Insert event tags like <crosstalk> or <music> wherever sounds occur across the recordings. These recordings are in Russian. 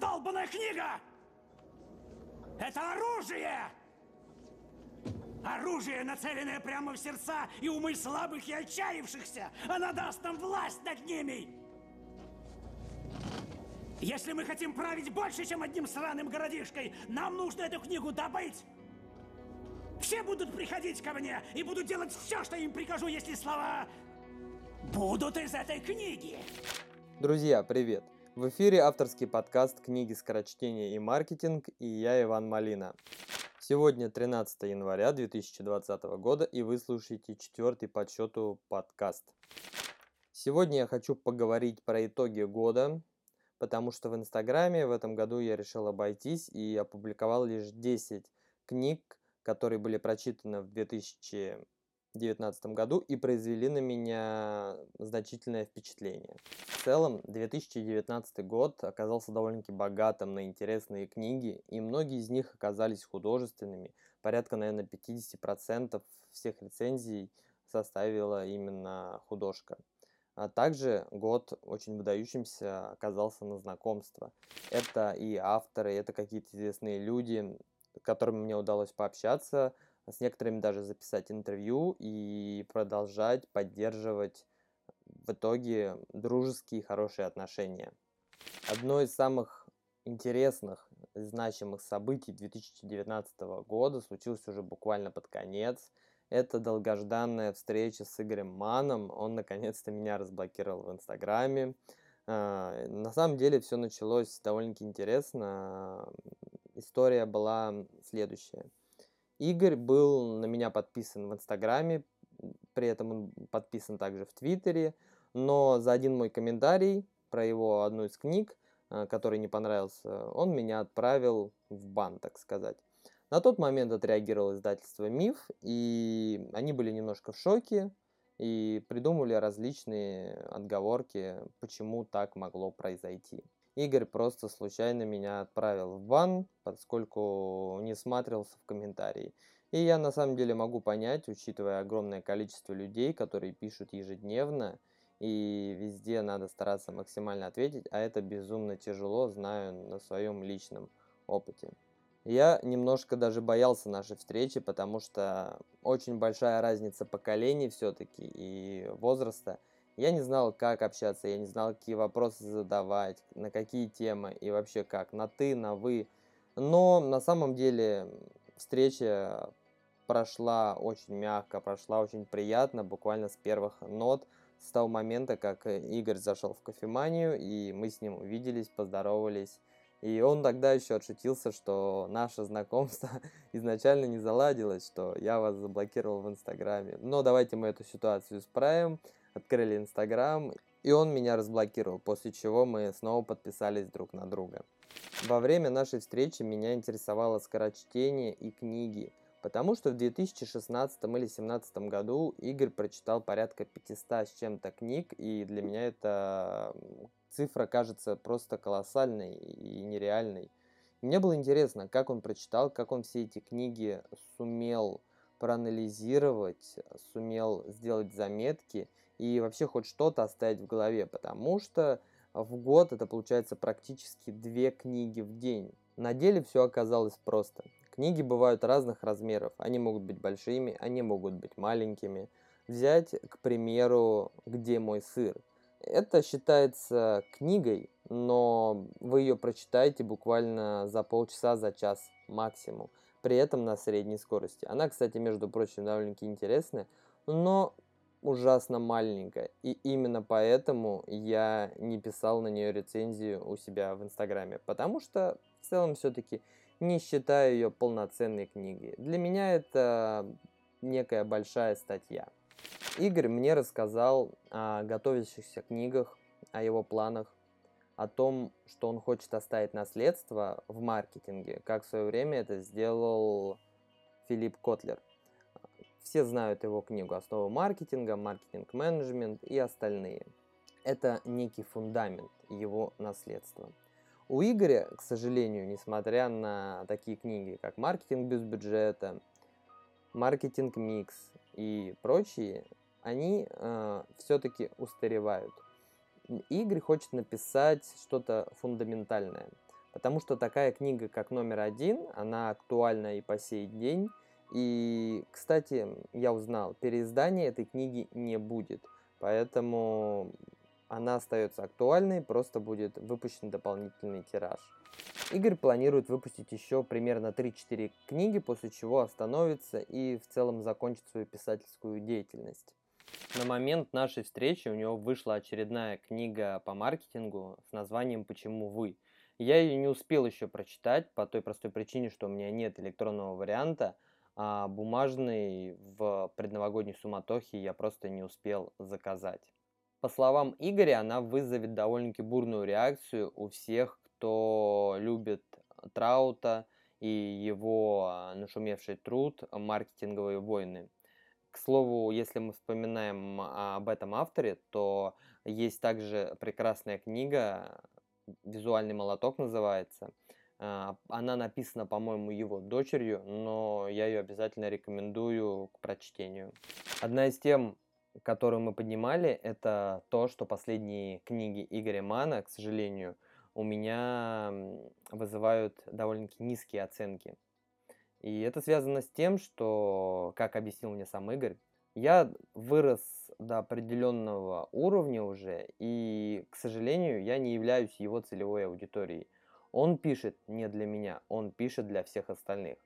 долбанная книга! Это оружие! Оружие, нацеленное прямо в сердца и умы слабых и отчаявшихся! Она даст нам власть над ними! Если мы хотим править больше, чем одним сраным городишкой, нам нужно эту книгу добыть! Все будут приходить ко мне и будут делать все, что им прикажу, если слова будут из этой книги. Друзья, привет! В эфире авторский подкаст книги «Скорочтение и маркетинг» и я Иван Малина. Сегодня 13 января 2020 года и вы слушаете четвертый по счету подкаст. Сегодня я хочу поговорить про итоги года, потому что в Инстаграме в этом году я решил обойтись и опубликовал лишь 10 книг, которые были прочитаны в 2019 году и произвели на меня значительное впечатление. В целом, 2019 год оказался довольно-таки богатым на интересные книги, и многие из них оказались художественными. Порядка, наверное, 50% всех рецензий составила именно художка. А также год очень выдающимся оказался на знакомство. Это и авторы, это какие-то известные люди, с которыми мне удалось пообщаться, с некоторыми даже записать интервью и продолжать поддерживать в итоге дружеские хорошие отношения. Одно из самых интересных и значимых событий 2019 года случилось уже буквально под конец. Это долгожданная встреча с Игорем Маном. Он наконец-то меня разблокировал в Инстаграме. А, на самом деле все началось довольно-таки интересно история была следующая. Игорь был на меня подписан в Инстаграме, при этом он подписан также в Твиттере, но за один мой комментарий про его одну из книг, э, который не понравился, он меня отправил в бан, так сказать. На тот момент отреагировало издательство «Миф», и они были немножко в шоке и придумали различные отговорки, почему так могло произойти. Игорь просто случайно меня отправил в бан, поскольку не смотрелся в комментарии. И я на самом деле могу понять, учитывая огромное количество людей, которые пишут ежедневно, и везде надо стараться максимально ответить, а это безумно тяжело, знаю на своем личном опыте. Я немножко даже боялся нашей встречи, потому что очень большая разница поколений все-таки и возраста – я не знал, как общаться, я не знал, какие вопросы задавать, на какие темы и вообще как, на ты, на вы. Но на самом деле встреча прошла очень мягко, прошла очень приятно, буквально с первых нот, с того момента, как Игорь зашел в кофеманию, и мы с ним увиделись, поздоровались. И он тогда еще отшутился, что наше знакомство <laughs> изначально не заладилось, что я вас заблокировал в Инстаграме. Но давайте мы эту ситуацию исправим открыли Инстаграм, и он меня разблокировал, после чего мы снова подписались друг на друга. Во время нашей встречи меня интересовало скорочтение и книги, потому что в 2016 или 2017 году Игорь прочитал порядка 500 с чем-то книг, и для меня эта цифра кажется просто колоссальной и нереальной. мне было интересно, как он прочитал, как он все эти книги сумел проанализировать, сумел сделать заметки и вообще хоть что-то оставить в голове, потому что в год это получается практически две книги в день. На деле все оказалось просто. Книги бывают разных размеров, они могут быть большими, они могут быть маленькими. Взять, к примеру, «Где мой сыр?» Это считается книгой, но вы ее прочитаете буквально за полчаса, за час максимум при этом на средней скорости. Она, кстати, между прочим, довольно-таки интересная, но ужасно маленькая. И именно поэтому я не писал на нее рецензию у себя в Инстаграме, потому что в целом все-таки не считаю ее полноценной книгой. Для меня это некая большая статья. Игорь мне рассказал о готовящихся книгах, о его планах, о том, что он хочет оставить наследство в маркетинге, как в свое время это сделал Филипп Котлер. Все знают его книгу «Основы маркетинга», «Маркетинг-менеджмент» и остальные. Это некий фундамент его наследства. У Игоря, к сожалению, несмотря на такие книги, как «Маркетинг без бюджета», «Маркетинг-микс» и прочие, они э, все-таки устаревают – Игорь хочет написать что-то фундаментальное. Потому что такая книга, как номер один, она актуальна и по сей день. И, кстати, я узнал, переиздания этой книги не будет. Поэтому она остается актуальной, просто будет выпущен дополнительный тираж. Игорь планирует выпустить еще примерно 3-4 книги, после чего остановится и в целом закончит свою писательскую деятельность. На момент нашей встречи у него вышла очередная книга по маркетингу с названием «Почему вы?». Я ее не успел еще прочитать по той простой причине, что у меня нет электронного варианта, а бумажный в предновогодней суматохе я просто не успел заказать. По словам Игоря, она вызовет довольно-таки бурную реакцию у всех, кто любит Траута и его а, нашумевший труд «Маркетинговые войны». К слову, если мы вспоминаем об этом авторе, то есть также прекрасная книга, «Визуальный молоток» называется. А, она написана, по-моему, его дочерью, но я ее обязательно рекомендую к прочтению. Одна из тем, которую мы поднимали, это то, что последние книги Игоря Мана, к сожалению, у меня вызывают довольно-таки низкие оценки. И это связано с тем, что, как объяснил мне сам Игорь, я вырос до определенного уровня уже, и, к сожалению, я не являюсь его целевой аудиторией. Он пишет не для меня, он пишет для всех остальных.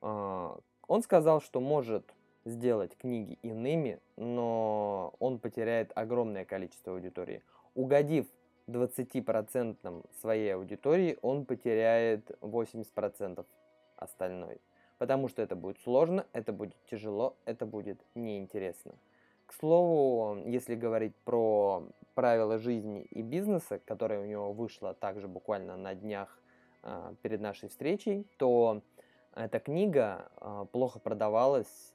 А, он сказал, что может сделать книги иными, но он потеряет огромное количество аудитории. Угодив 20% своей аудитории, он потеряет 80% остальной. Потому что это будет сложно, это будет тяжело, это будет неинтересно. К слову, если говорить про правила жизни и бизнеса, которое у него вышло также буквально на днях э, перед нашей встречей, то эта книга э, плохо продавалась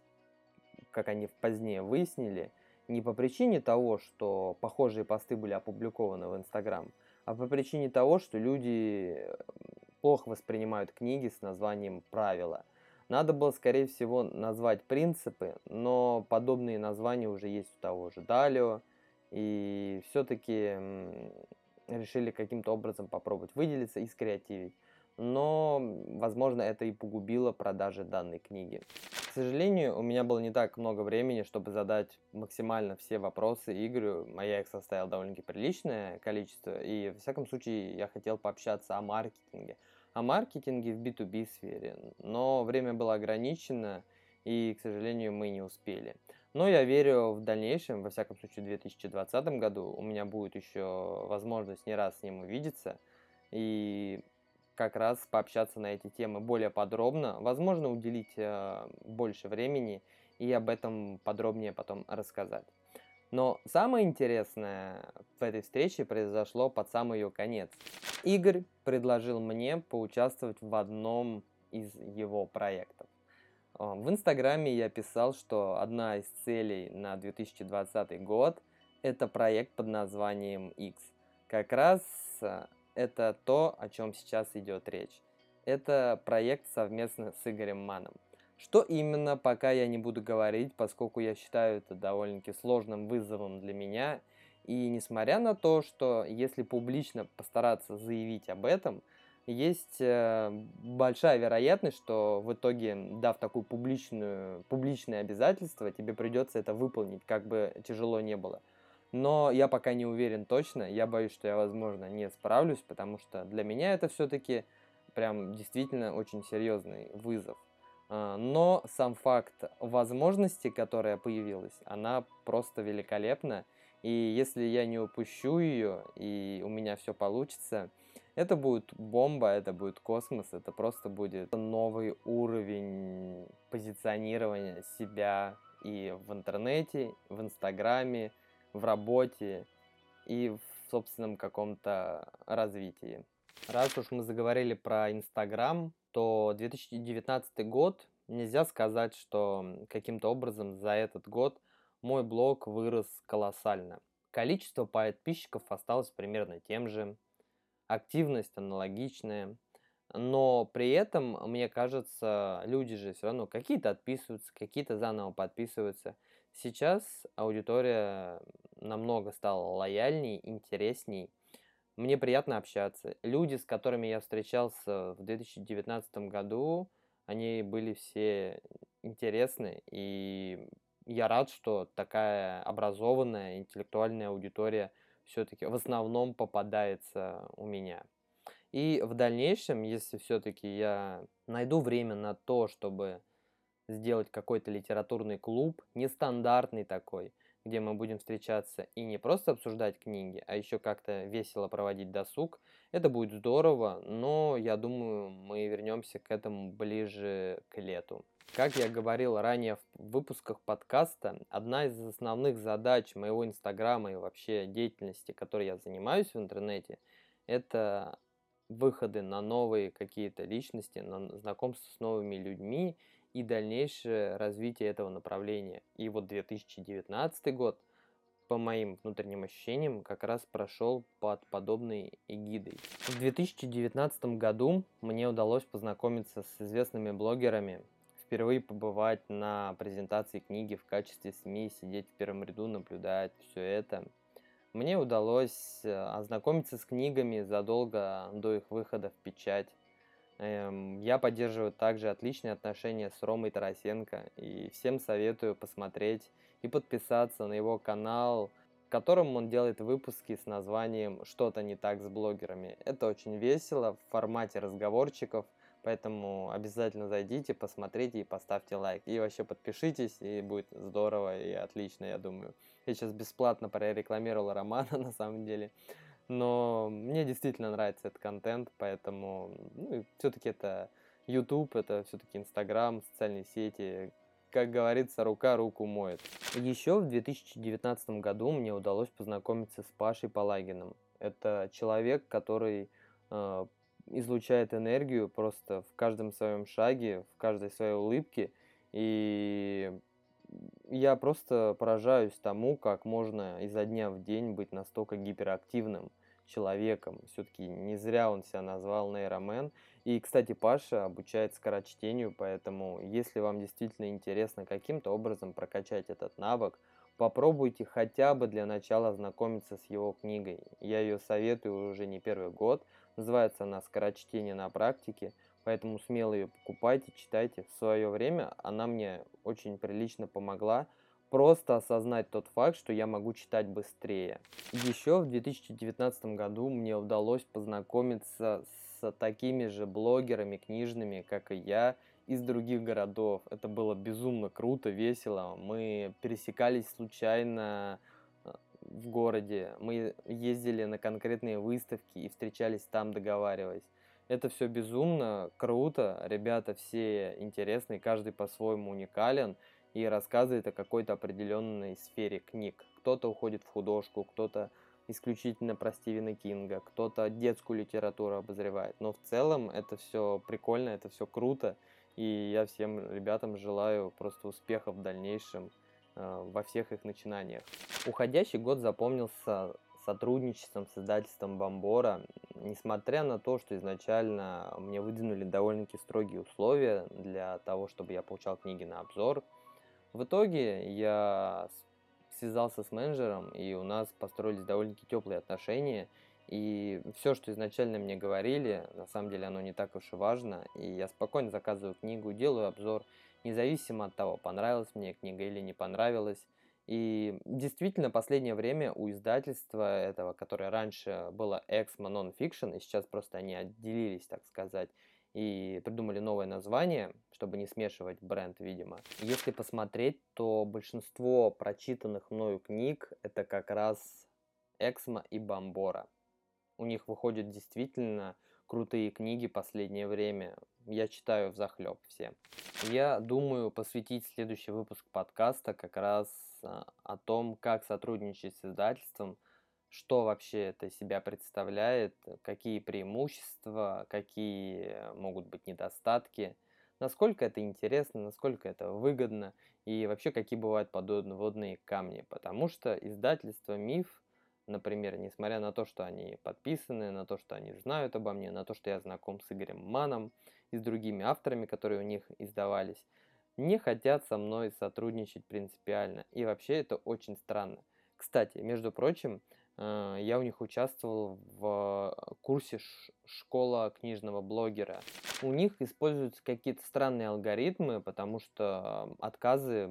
как они позднее выяснили, не по причине того, что похожие посты были опубликованы в Инстаграм, а по причине того, что люди плохо воспринимают книги с названием «Правила». Надо было, скорее всего, назвать принципы, но подобные названия уже есть у того же Далио, и все-таки решили каким-то образом попробовать выделиться и скреативить. Но, возможно, это и погубило продажи данной книги. К сожалению, у меня было не так много времени, чтобы задать максимально все вопросы Игорю, а я их составил довольно-таки приличное количество, и, в всяком случае, я хотел пообщаться о маркетинге. О маркетинге в B2B сфере, но время было ограничено, и, к сожалению, мы не успели. Но я верю в дальнейшем, во всяком случае в 2020 году, у меня будет еще возможность не раз с ним увидеться, и как раз пообщаться на эти темы более подробно, возможно, уделить э, больше времени и об этом подробнее потом рассказать. Но самое интересное в этой встрече произошло под самый ее конец. Игорь предложил мне поучаствовать в одном из его проектов. Э, в Инстаграме я писал, что одна из целей на 2020 год – это проект под названием X. Как раз э, это то, о чем сейчас идет речь. Это проект совместно с Игорем Маном. Что именно, пока я не буду говорить, поскольку я считаю это довольно-таки сложным вызовом для меня. И несмотря на то, что если публично постараться заявить об этом, есть э, большая вероятность, что в итоге, дав публичную, публичное обязательство, тебе придется это выполнить, как бы тяжело не было. Но я пока не уверен точно. Я боюсь, что я, возможно, не справлюсь, потому что для меня это все-таки прям действительно очень серьезный вызов. А, но сам факт возможности, которая появилась, она просто великолепна. И если я не упущу ее, и у меня все получится, это будет бомба, это будет космос, это просто будет новый уровень позиционирования себя и в интернете, в Инстаграме, в работе и в собственном каком-то развитии. Раз уж мы заговорили про Инстаграм, то 2019 год нельзя сказать, что каким-то образом за этот год мой блог вырос колоссально. Количество подписчиков осталось примерно тем же, активность аналогичная, но при этом, мне кажется, люди же все равно какие-то отписываются, какие-то заново подписываются – Сейчас аудитория намного стала лояльней, интересней. Мне приятно общаться. Люди, с которыми я встречался в 2019 году, они были все интересны, и я рад, что такая образованная, интеллектуальная аудитория все-таки в основном попадается у меня. И в дальнейшем, если все-таки я найду время на то, чтобы сделать какой-то литературный клуб, нестандартный такой, где мы будем встречаться и не просто обсуждать книги, а еще как-то весело проводить досуг. Это будет здорово, но я думаю, мы вернемся к этому ближе к лету. Как я говорил ранее в выпусках подкаста, одна из основных задач моего инстаграма и вообще деятельности, которой я занимаюсь в интернете, это выходы на новые какие-то личности, на знакомство с новыми людьми и дальнейшее развитие этого направления. И вот 2019 год, по моим внутренним ощущениям, как раз прошел под подобной эгидой. В 2019 году мне удалось познакомиться с известными блогерами, впервые побывать на презентации книги в качестве СМИ, сидеть в первом ряду, наблюдать все это. Мне удалось э, ознакомиться с книгами задолго до их выхода в печать. Эм, я поддерживаю также отличные отношения с Ромой Тарасенко и всем советую посмотреть и подписаться на его канал, в котором он делает выпуски с названием «Что-то не так с блогерами». Это очень весело в формате разговорчиков, поэтому обязательно зайдите, посмотрите и поставьте лайк. И вообще подпишитесь, и будет здорово и отлично, я думаю. Я сейчас бесплатно прорекламировал Романа <laughs> на самом деле. Но мне действительно нравится этот контент, поэтому ну, все-таки это YouTube, это все-таки Instagram, социальные сети. Как говорится, рука руку моет. Еще в 2019 году мне удалось познакомиться с Пашей Палагиным. Это человек, который э, излучает энергию просто в каждом своем шаге, в каждой своей улыбке. И я просто поражаюсь тому, как можно изо дня в день быть настолько гиперактивным человеком. Все-таки не зря он себя назвал нейромен. И, кстати, Паша обучает скорочтению, поэтому если вам действительно интересно каким-то образом прокачать этот навык, попробуйте хотя бы для начала ознакомиться с его книгой. Я ее советую уже не первый год. Называется она «Скорочтение на практике». Поэтому смело ее покупайте, читайте. В свое время она мне очень прилично помогла просто осознать тот факт, что я могу читать быстрее. Еще в 2019 году мне удалось познакомиться с такими же блогерами книжными, как и я, из других городов. Это было безумно круто, весело. Мы пересекались случайно э, в городе. Мы ездили на конкретные выставки и встречались там, договариваясь. Это все безумно круто, ребята все интересные, каждый по-своему уникален и рассказывает о какой-то определенной сфере книг. Кто-то уходит в художку, кто-то исключительно про Стивена Кинга, кто-то детскую литературу обозревает. Но в целом это все прикольно, это все круто, и я всем ребятам желаю просто успехов в дальнейшем э, во всех их начинаниях. Уходящий год запомнился сотрудничеством с издательством Бомбора, несмотря на то, что изначально мне выдвинули довольно-таки строгие условия для того, чтобы я получал книги на обзор, в итоге я связался с менеджером, и у нас построились довольно-таки теплые отношения, и все, что изначально мне говорили, на самом деле оно не так уж и важно, и я спокойно заказываю книгу, делаю обзор, независимо от того, понравилась мне книга или не понравилась, и действительно, последнее время у издательства этого, которое раньше было Exmo Non-Fiction, и сейчас просто они отделились, так сказать, и придумали новое название, чтобы не смешивать бренд, видимо. Если посмотреть, то большинство прочитанных мною книг это как раз Эксмо и Бомбора. У них выходят действительно крутые книги последнее время. Я читаю в захлеб все. Я думаю посвятить следующий выпуск подкаста как раз а, о том, как сотрудничать с издательством, что вообще это себя представляет, какие преимущества, какие могут быть недостатки, насколько это интересно, насколько это выгодно и вообще какие бывают подводные камни. Потому что издательство «Миф», например, несмотря на то, что они подписаны, на то, что они знают обо мне, на то, что я знаком с Игорем Маном и с другими авторами, которые у них издавались, не хотят со мной сотрудничать принципиально. И вообще это очень странно. Кстати, между прочим, я у них участвовал в курсе «Школа книжного блогера». У них используются какие-то странные алгоритмы, потому что отказы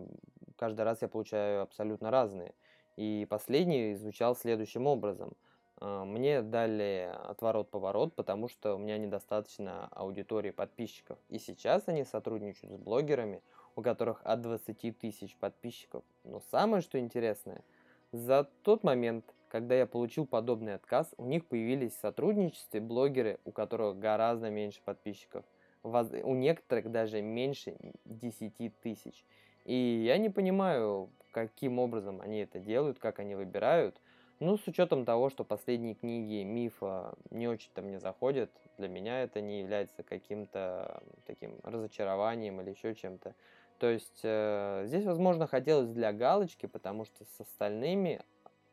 каждый раз я получаю абсолютно разные. И последний звучал следующим образом. Э, мне дали отворот-поворот, потому что у меня недостаточно аудитории подписчиков. И сейчас они сотрудничают с блогерами, у которых от 20 тысяч подписчиков. Но самое, что интересное, за тот момент, когда я получил подобный отказ, у них появились в сотрудничестве блогеры, у которых гораздо меньше подписчиков. У некоторых даже меньше 10 тысяч. И я не понимаю, каким образом они это делают, как они выбирают. Ну, с учетом того, что последние книги мифа не очень-то мне заходят, для меня это не является каким-то таким разочарованием или еще чем-то. То есть э, здесь, возможно, хотелось для галочки, потому что с остальными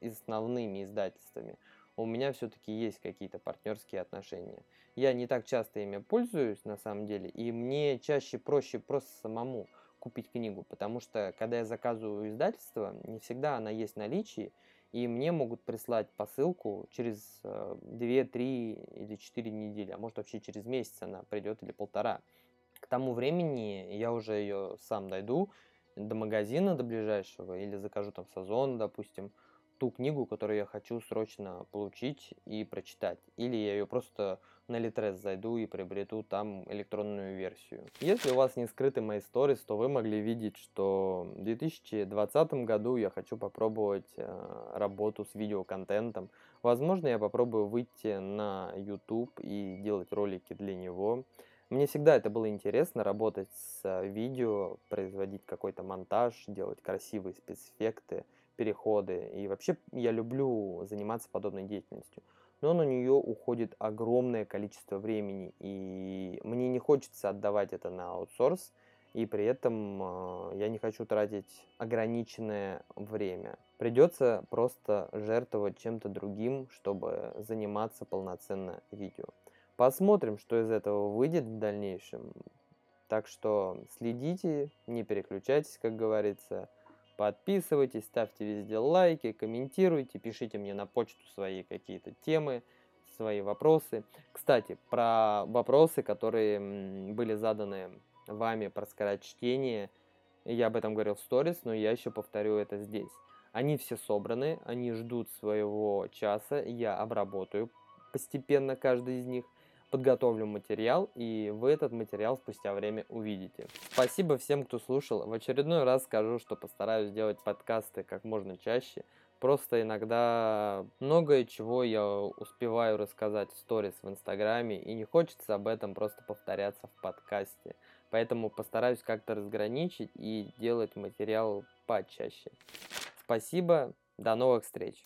основными издательствами, у меня все-таки есть какие-то партнерские отношения. Я не так часто ими пользуюсь, на самом деле, и мне чаще проще просто самому купить книгу, потому что, когда я заказываю издательство, не всегда она есть в наличии, и мне могут прислать посылку через 2, э, 3 или 4 недели, а может вообще через месяц она придет или полтора. К тому времени я уже ее сам дойду до магазина, до ближайшего, или закажу там сезон, допустим, ту книгу, которую я хочу срочно получить и прочитать. Или я ее просто на Литрес зайду и приобрету там электронную версию. Если у вас не скрыты мои сторис, то вы могли видеть, что в 2020 году я хочу попробовать э, работу с видеоконтентом. Возможно, я попробую выйти на YouTube и делать ролики для него. Мне всегда это было интересно, работать с видео, производить какой-то монтаж, делать красивые спецэффекты переходы. И вообще я люблю заниматься подобной деятельностью. Но на нее уходит огромное количество времени. И мне не хочется отдавать это на аутсорс. И при этом э, я не хочу тратить ограниченное время. Придется просто жертвовать чем-то другим, чтобы заниматься полноценно видео. Посмотрим, что из этого выйдет в дальнейшем. Так что следите, не переключайтесь, как говорится. Подписывайтесь, ставьте везде лайки, комментируйте, пишите мне на почту свои какие-то темы, свои вопросы. Кстати, про вопросы, которые были заданы вами про скорочтение, я об этом говорил в сторис, но я еще повторю это здесь. Они все собраны, они ждут своего часа, я обработаю постепенно каждый из них подготовлю материал, и вы этот материал спустя время увидите. Спасибо всем, кто слушал. В очередной раз скажу, что постараюсь делать подкасты как можно чаще. Просто иногда многое чего я успеваю рассказать в сторис в Инстаграме, и не хочется об этом просто повторяться в подкасте. Поэтому постараюсь как-то разграничить и делать материал почаще. Спасибо, до новых встреч!